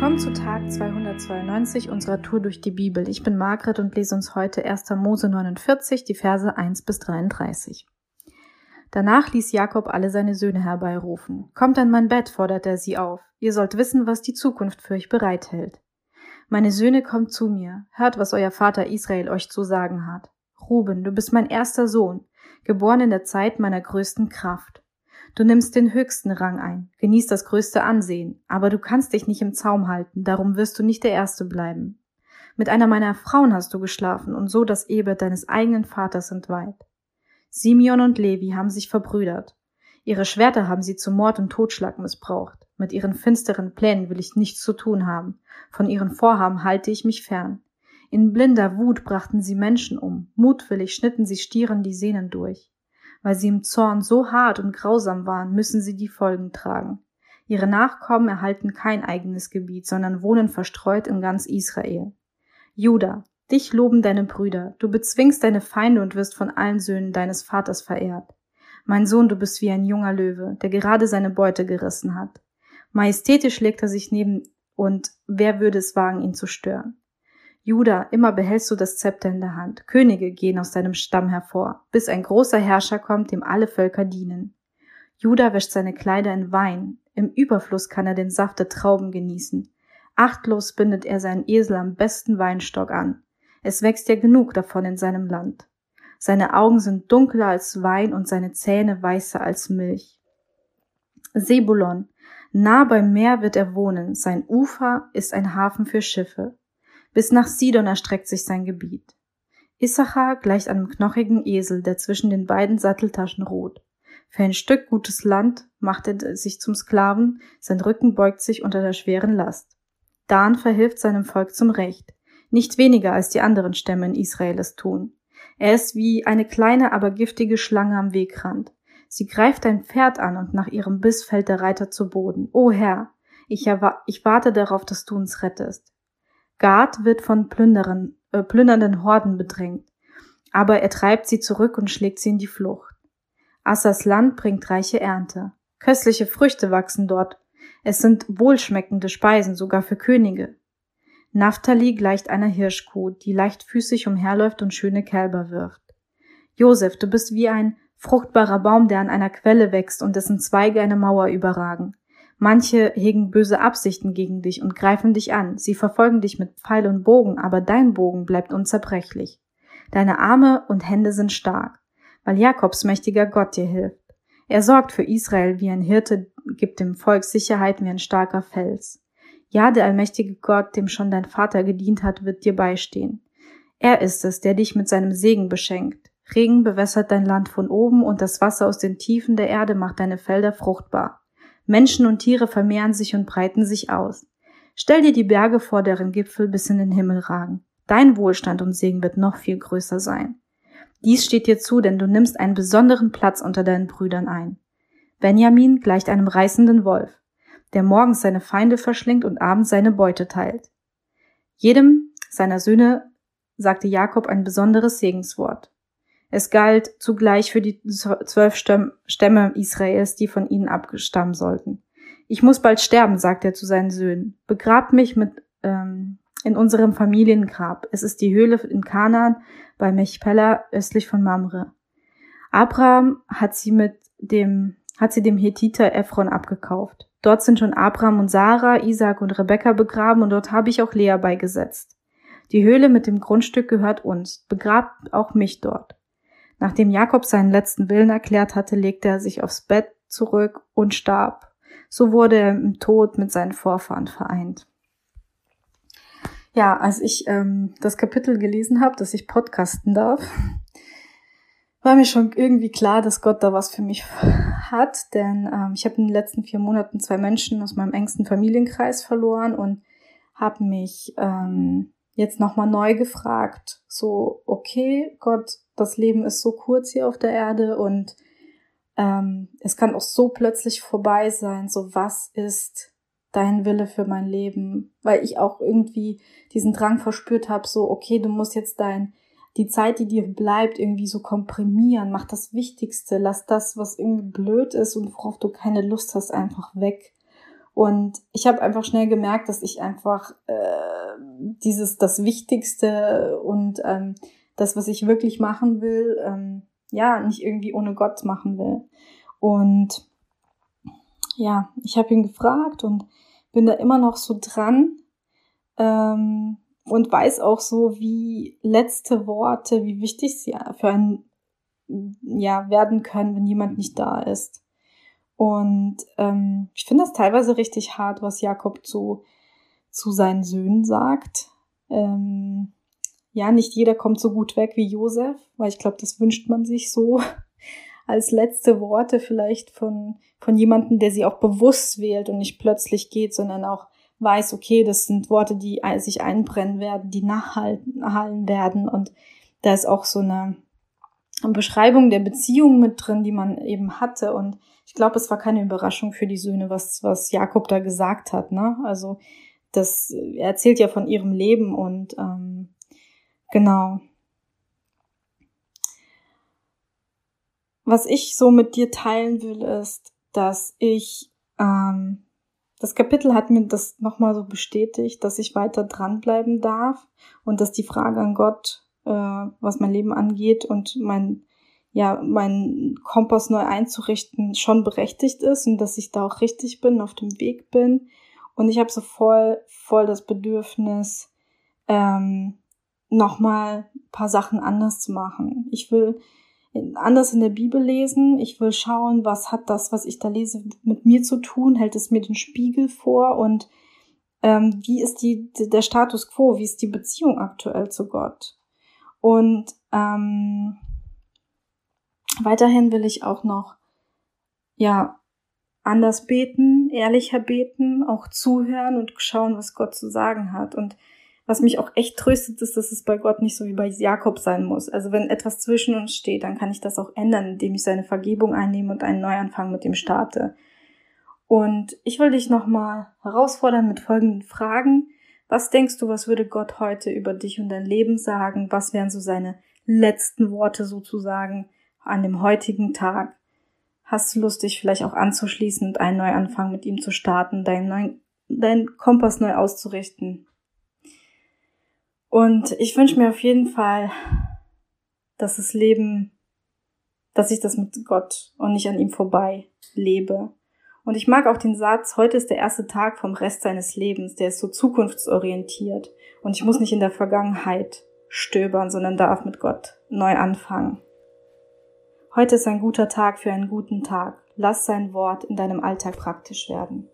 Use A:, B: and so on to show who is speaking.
A: Willkommen zu Tag 292 unserer Tour durch die Bibel. Ich bin Margret und lese uns heute 1. Mose 49, die Verse 1 bis 33. Danach ließ Jakob alle seine Söhne herbeirufen. Kommt an mein Bett, forderte er sie auf. Ihr sollt wissen, was die Zukunft für euch bereithält. Meine Söhne, kommt zu mir. Hört, was euer Vater Israel euch zu sagen hat. Ruben, du bist mein erster Sohn, geboren in der Zeit meiner größten Kraft. Du nimmst den höchsten Rang ein, genießt das größte Ansehen, aber du kannst dich nicht im Zaum halten, darum wirst du nicht der Erste bleiben. Mit einer meiner Frauen hast du geschlafen und so das Ehebett deines eigenen Vaters entweiht. Simeon und Levi haben sich verbrüdert. Ihre Schwerter haben sie zum Mord und Totschlag missbraucht. Mit ihren finsteren Plänen will ich nichts zu tun haben. Von ihren Vorhaben halte ich mich fern. In blinder Wut brachten sie Menschen um. Mutwillig schnitten sie Stieren die Sehnen durch. Weil sie im Zorn so hart und grausam waren, müssen sie die Folgen tragen. Ihre Nachkommen erhalten kein eigenes Gebiet, sondern wohnen verstreut in ganz Israel. Judah, dich loben deine Brüder, du bezwingst deine Feinde und wirst von allen Söhnen deines Vaters verehrt. Mein Sohn, du bist wie ein junger Löwe, der gerade seine Beute gerissen hat. Majestätisch legt er sich neben und wer würde es wagen, ihn zu stören? Juda, immer behältst du das Zepter in der Hand. Könige gehen aus deinem Stamm hervor, bis ein großer Herrscher kommt, dem alle Völker dienen. Juda wäscht seine Kleider in Wein. Im Überfluss kann er den Saft der Trauben genießen. Achtlos bindet er seinen Esel am besten Weinstock an. Es wächst ja genug davon in seinem Land. Seine Augen sind dunkler als Wein und seine Zähne weißer als Milch. Sebulon, nah beim Meer wird er wohnen, sein Ufer ist ein Hafen für Schiffe. Bis nach Sidon erstreckt sich sein Gebiet. Issachar gleicht einem knochigen Esel, der zwischen den beiden Satteltaschen ruht. Für ein Stück gutes Land macht er sich zum Sklaven, sein Rücken beugt sich unter der schweren Last. Dan verhilft seinem Volk zum Recht, nicht weniger als die anderen Stämme in Israel es tun. Er ist wie eine kleine, aber giftige Schlange am Wegrand. Sie greift ein Pferd an und nach ihrem Biss fällt der Reiter zu Boden. O Herr, ich, ich warte darauf, dass du uns rettest. Gad wird von Plünderern, äh, plündernden Horden bedrängt, aber er treibt sie zurück und schlägt sie in die Flucht. Assas Land bringt reiche Ernte. Köstliche Früchte wachsen dort. Es sind wohlschmeckende Speisen, sogar für Könige. Naphtali gleicht einer Hirschkuh, die leichtfüßig umherläuft und schöne Kälber wirft. Josef, du bist wie ein fruchtbarer Baum, der an einer Quelle wächst und dessen Zweige eine Mauer überragen. Manche hegen böse Absichten gegen dich und greifen dich an. Sie verfolgen dich mit Pfeil und Bogen, aber dein Bogen bleibt unzerbrechlich. Deine Arme und Hände sind stark, weil Jakobs mächtiger Gott dir hilft. Er sorgt für Israel wie ein Hirte, gibt dem Volk Sicherheit wie ein starker Fels. Ja, der allmächtige Gott, dem schon dein Vater gedient hat, wird dir beistehen. Er ist es, der dich mit seinem Segen beschenkt. Regen bewässert dein Land von oben und das Wasser aus den Tiefen der Erde macht deine Felder fruchtbar. Menschen und Tiere vermehren sich und breiten sich aus. Stell dir die Berge vor, deren Gipfel bis in den Himmel ragen. Dein Wohlstand und Segen wird noch viel größer sein. Dies steht dir zu, denn du nimmst einen besonderen Platz unter deinen Brüdern ein. Benjamin gleicht einem reißenden Wolf, der morgens seine Feinde verschlingt und abends seine Beute teilt. Jedem seiner Söhne sagte Jakob ein besonderes Segenswort. Es galt zugleich für die zwölf Stämme Israels, die von ihnen abgestammen sollten. Ich muss bald sterben, sagt er zu seinen Söhnen. Begrabt mich mit ähm, in unserem Familiengrab. Es ist die Höhle in Kanaan bei Mechpella östlich von Mamre. Abraham hat sie mit dem hat sie dem Hethiter Ephron abgekauft. Dort sind schon Abraham und Sarah, Isaac und Rebekka begraben und dort habe ich auch Lea beigesetzt. Die Höhle mit dem Grundstück gehört uns. Begrabt auch mich dort. Nachdem Jakob seinen letzten Willen erklärt hatte, legte er sich aufs Bett zurück und starb. So wurde er im Tod mit seinen Vorfahren vereint. Ja, als ich ähm, das Kapitel gelesen habe, dass ich podcasten darf, war mir schon irgendwie klar, dass Gott da was für mich hat, denn ähm, ich habe in den letzten vier Monaten zwei Menschen aus meinem engsten Familienkreis verloren und habe mich ähm, jetzt nochmal neu gefragt, so, okay, Gott, das Leben ist so kurz hier auf der Erde und ähm, es kann auch so plötzlich vorbei sein. So, was ist dein Wille für mein Leben? Weil ich auch irgendwie diesen Drang verspürt habe, so, okay, du musst jetzt dein, die Zeit, die dir bleibt, irgendwie so komprimieren. Mach das Wichtigste. Lass das, was irgendwie blöd ist und worauf du keine Lust hast, einfach weg. Und ich habe einfach schnell gemerkt, dass ich einfach äh, dieses das Wichtigste und ähm, das, was ich wirklich machen will, ähm, ja, nicht irgendwie ohne Gott machen will. Und ja, ich habe ihn gefragt und bin da immer noch so dran ähm, und weiß auch so, wie letzte Worte, wie wichtig sie für einen ja werden können, wenn jemand nicht da ist. Und ähm, ich finde das teilweise richtig hart, was Jakob zu, zu seinen Söhnen sagt. Ähm, ja, nicht jeder kommt so gut weg wie Josef, weil ich glaube, das wünscht man sich so als letzte Worte vielleicht von, von jemandem, der sie auch bewusst wählt und nicht plötzlich geht, sondern auch weiß, okay, das sind Worte, die sich einbrennen werden, die nachhallen werden. Und da ist auch so eine Beschreibung der Beziehung mit drin, die man eben hatte. Und ich glaube, es war keine Überraschung für die Söhne, was, was Jakob da gesagt hat. Ne? Also das, er erzählt ja von ihrem Leben und ähm, genau. Was ich so mit dir teilen will, ist, dass ich ähm, das Kapitel hat mir das nochmal so bestätigt, dass ich weiter dranbleiben darf und dass die Frage an Gott, äh, was mein Leben angeht und mein ja, meinen Kompass neu einzurichten, schon berechtigt ist und dass ich da auch richtig bin, auf dem Weg bin. Und ich habe so voll, voll das Bedürfnis, ähm, nochmal ein paar Sachen anders zu machen. Ich will anders in der Bibel lesen. Ich will schauen, was hat das, was ich da lese, mit mir zu tun? Hält es mir den Spiegel vor? Und ähm, wie ist die, der Status quo? Wie ist die Beziehung aktuell zu Gott? Und ähm, Weiterhin will ich auch noch, ja, anders beten, ehrlicher beten, auch zuhören und schauen, was Gott zu sagen hat. Und was mich auch echt tröstet, ist, dass es bei Gott nicht so wie bei Jakob sein muss. Also wenn etwas zwischen uns steht, dann kann ich das auch ändern, indem ich seine Vergebung einnehme und einen Neuanfang mit ihm starte. Und ich will dich nochmal herausfordern mit folgenden Fragen. Was denkst du, was würde Gott heute über dich und dein Leben sagen? Was wären so seine letzten Worte sozusagen? An dem heutigen Tag hast du Lust, dich vielleicht auch anzuschließen und einen Neuanfang mit ihm zu starten, deinen neuen, deinen Kompass neu auszurichten. Und ich wünsche mir auf jeden Fall, dass das Leben, dass ich das mit Gott und nicht an ihm vorbei lebe. Und ich mag auch den Satz, heute ist der erste Tag vom Rest seines Lebens, der ist so zukunftsorientiert. Und ich muss nicht in der Vergangenheit stöbern, sondern darf mit Gott neu anfangen. Heute ist ein guter Tag für einen guten Tag. Lass sein Wort in deinem Alltag praktisch werden.